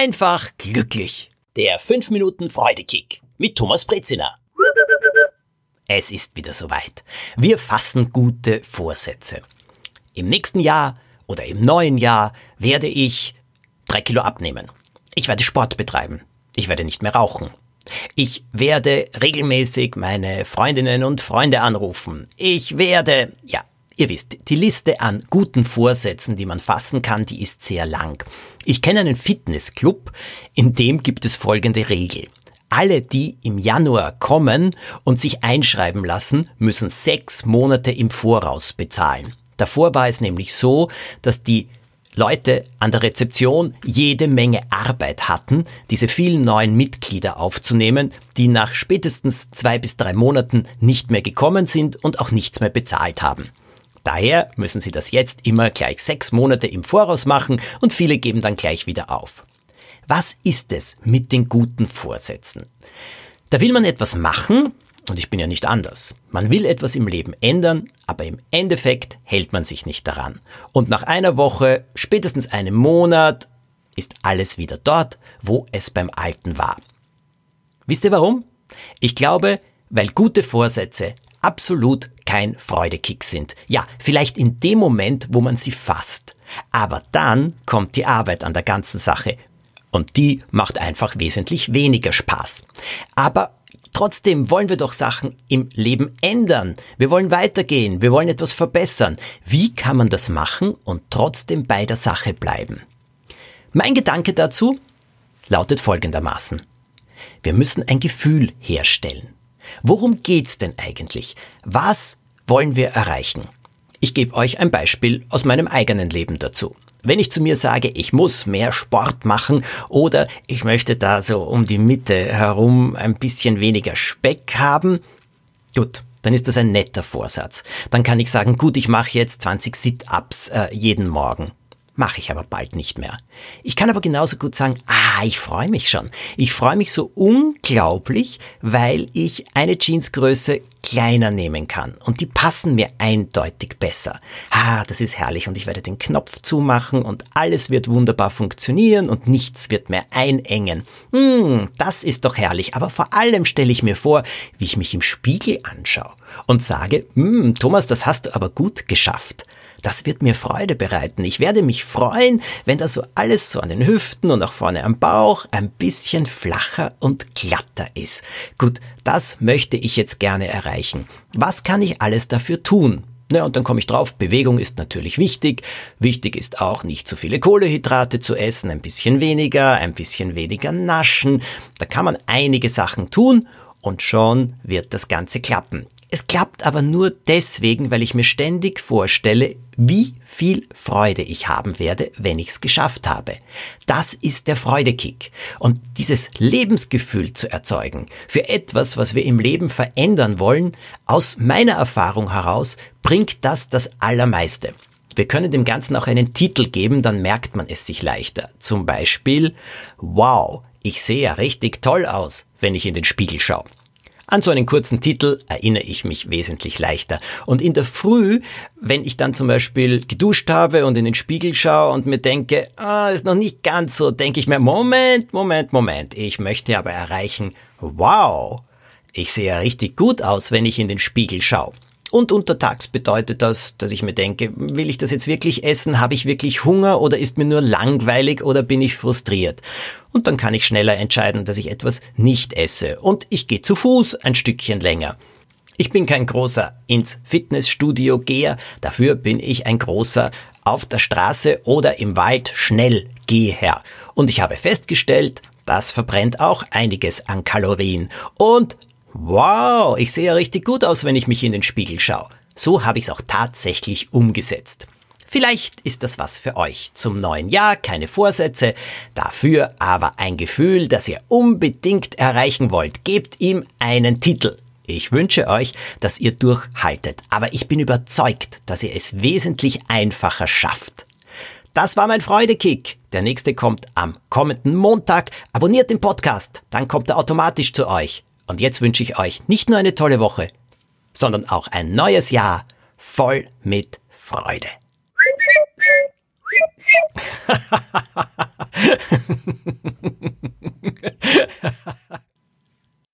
einfach glücklich. Der 5 Minuten Freudekick mit Thomas Brezina. Es ist wieder soweit. Wir fassen gute Vorsätze. Im nächsten Jahr oder im neuen Jahr werde ich drei Kilo abnehmen. Ich werde Sport betreiben. Ich werde nicht mehr rauchen. Ich werde regelmäßig meine Freundinnen und Freunde anrufen. Ich werde, ja, ihr wisst, die Liste an guten Vorsätzen, die man fassen kann, die ist sehr lang. Ich kenne einen Fitnessclub, in dem gibt es folgende Regel. Alle, die im Januar kommen und sich einschreiben lassen, müssen sechs Monate im Voraus bezahlen. Davor war es nämlich so, dass die Leute an der Rezeption jede Menge Arbeit hatten, diese vielen neuen Mitglieder aufzunehmen, die nach spätestens zwei bis drei Monaten nicht mehr gekommen sind und auch nichts mehr bezahlt haben. Daher müssen sie das jetzt immer gleich sechs Monate im Voraus machen und viele geben dann gleich wieder auf. Was ist es mit den guten Vorsätzen? Da will man etwas machen, und ich bin ja nicht anders. Man will etwas im Leben ändern, aber im Endeffekt hält man sich nicht daran. Und nach einer Woche, spätestens einem Monat, ist alles wieder dort, wo es beim Alten war. Wisst ihr warum? Ich glaube, weil gute Vorsätze absolut kein Freudekick sind. Ja, vielleicht in dem Moment, wo man sie fasst. Aber dann kommt die Arbeit an der ganzen Sache. Und die macht einfach wesentlich weniger Spaß. Aber Trotzdem wollen wir doch Sachen im Leben ändern. Wir wollen weitergehen. Wir wollen etwas verbessern. Wie kann man das machen und trotzdem bei der Sache bleiben? Mein Gedanke dazu lautet folgendermaßen. Wir müssen ein Gefühl herstellen. Worum geht's denn eigentlich? Was wollen wir erreichen? Ich gebe euch ein Beispiel aus meinem eigenen Leben dazu. Wenn ich zu mir sage, ich muss mehr Sport machen oder ich möchte da so um die Mitte herum ein bisschen weniger Speck haben, gut, dann ist das ein netter Vorsatz. Dann kann ich sagen, gut, ich mache jetzt 20 Sit-ups äh, jeden Morgen. Mache ich aber bald nicht mehr. Ich kann aber genauso gut sagen, ah, ich freue mich schon. Ich freue mich so unglaublich, weil ich eine Jeansgröße kleiner nehmen kann und die passen mir eindeutig besser. Ah, das ist herrlich und ich werde den Knopf zumachen und alles wird wunderbar funktionieren und nichts wird mehr einengen. Hm, das ist doch herrlich, aber vor allem stelle ich mir vor, wie ich mich im Spiegel anschaue und sage, hm, Thomas, das hast du aber gut geschafft. Das wird mir Freude bereiten. Ich werde mich freuen, wenn das so alles so an den Hüften und auch vorne am Bauch ein bisschen flacher und glatter ist. Gut, das möchte ich jetzt gerne erreichen. Was kann ich alles dafür tun? Ja, und dann komme ich drauf, Bewegung ist natürlich wichtig. Wichtig ist auch, nicht zu viele Kohlehydrate zu essen, ein bisschen weniger, ein bisschen weniger naschen. Da kann man einige Sachen tun und schon wird das Ganze klappen. Es klappt aber nur deswegen, weil ich mir ständig vorstelle, wie viel Freude ich haben werde, wenn ich es geschafft habe. Das ist der Freudekick. Und dieses Lebensgefühl zu erzeugen für etwas, was wir im Leben verändern wollen, aus meiner Erfahrung heraus, bringt das das Allermeiste. Wir können dem Ganzen auch einen Titel geben, dann merkt man es sich leichter. Zum Beispiel, wow, ich sehe ja richtig toll aus, wenn ich in den Spiegel schaue. An so einen kurzen Titel erinnere ich mich wesentlich leichter. Und in der Früh, wenn ich dann zum Beispiel geduscht habe und in den Spiegel schaue und mir denke, ah, ist noch nicht ganz so, denke ich mir, Moment, Moment, Moment, ich möchte aber erreichen, wow, ich sehe ja richtig gut aus, wenn ich in den Spiegel schaue. Und untertags bedeutet das, dass ich mir denke, will ich das jetzt wirklich essen? Habe ich wirklich Hunger oder ist mir nur langweilig oder bin ich frustriert? Und dann kann ich schneller entscheiden, dass ich etwas nicht esse. Und ich gehe zu Fuß ein Stückchen länger. Ich bin kein großer ins Fitnessstudio Geher, dafür bin ich ein großer auf der Straße oder im Wald schnell Geher. Und ich habe festgestellt, das verbrennt auch einiges an Kalorien. Und Wow, ich sehe ja richtig gut aus, wenn ich mich in den Spiegel schaue. So habe ich es auch tatsächlich umgesetzt. Vielleicht ist das was für euch. Zum neuen Jahr keine Vorsätze, dafür aber ein Gefühl, das ihr unbedingt erreichen wollt. Gebt ihm einen Titel. Ich wünsche euch, dass ihr durchhaltet, aber ich bin überzeugt, dass ihr es wesentlich einfacher schafft. Das war mein Freudekick. Der nächste kommt am kommenden Montag. Abonniert den Podcast, dann kommt er automatisch zu euch. Und jetzt wünsche ich euch nicht nur eine tolle Woche, sondern auch ein neues Jahr voll mit Freude.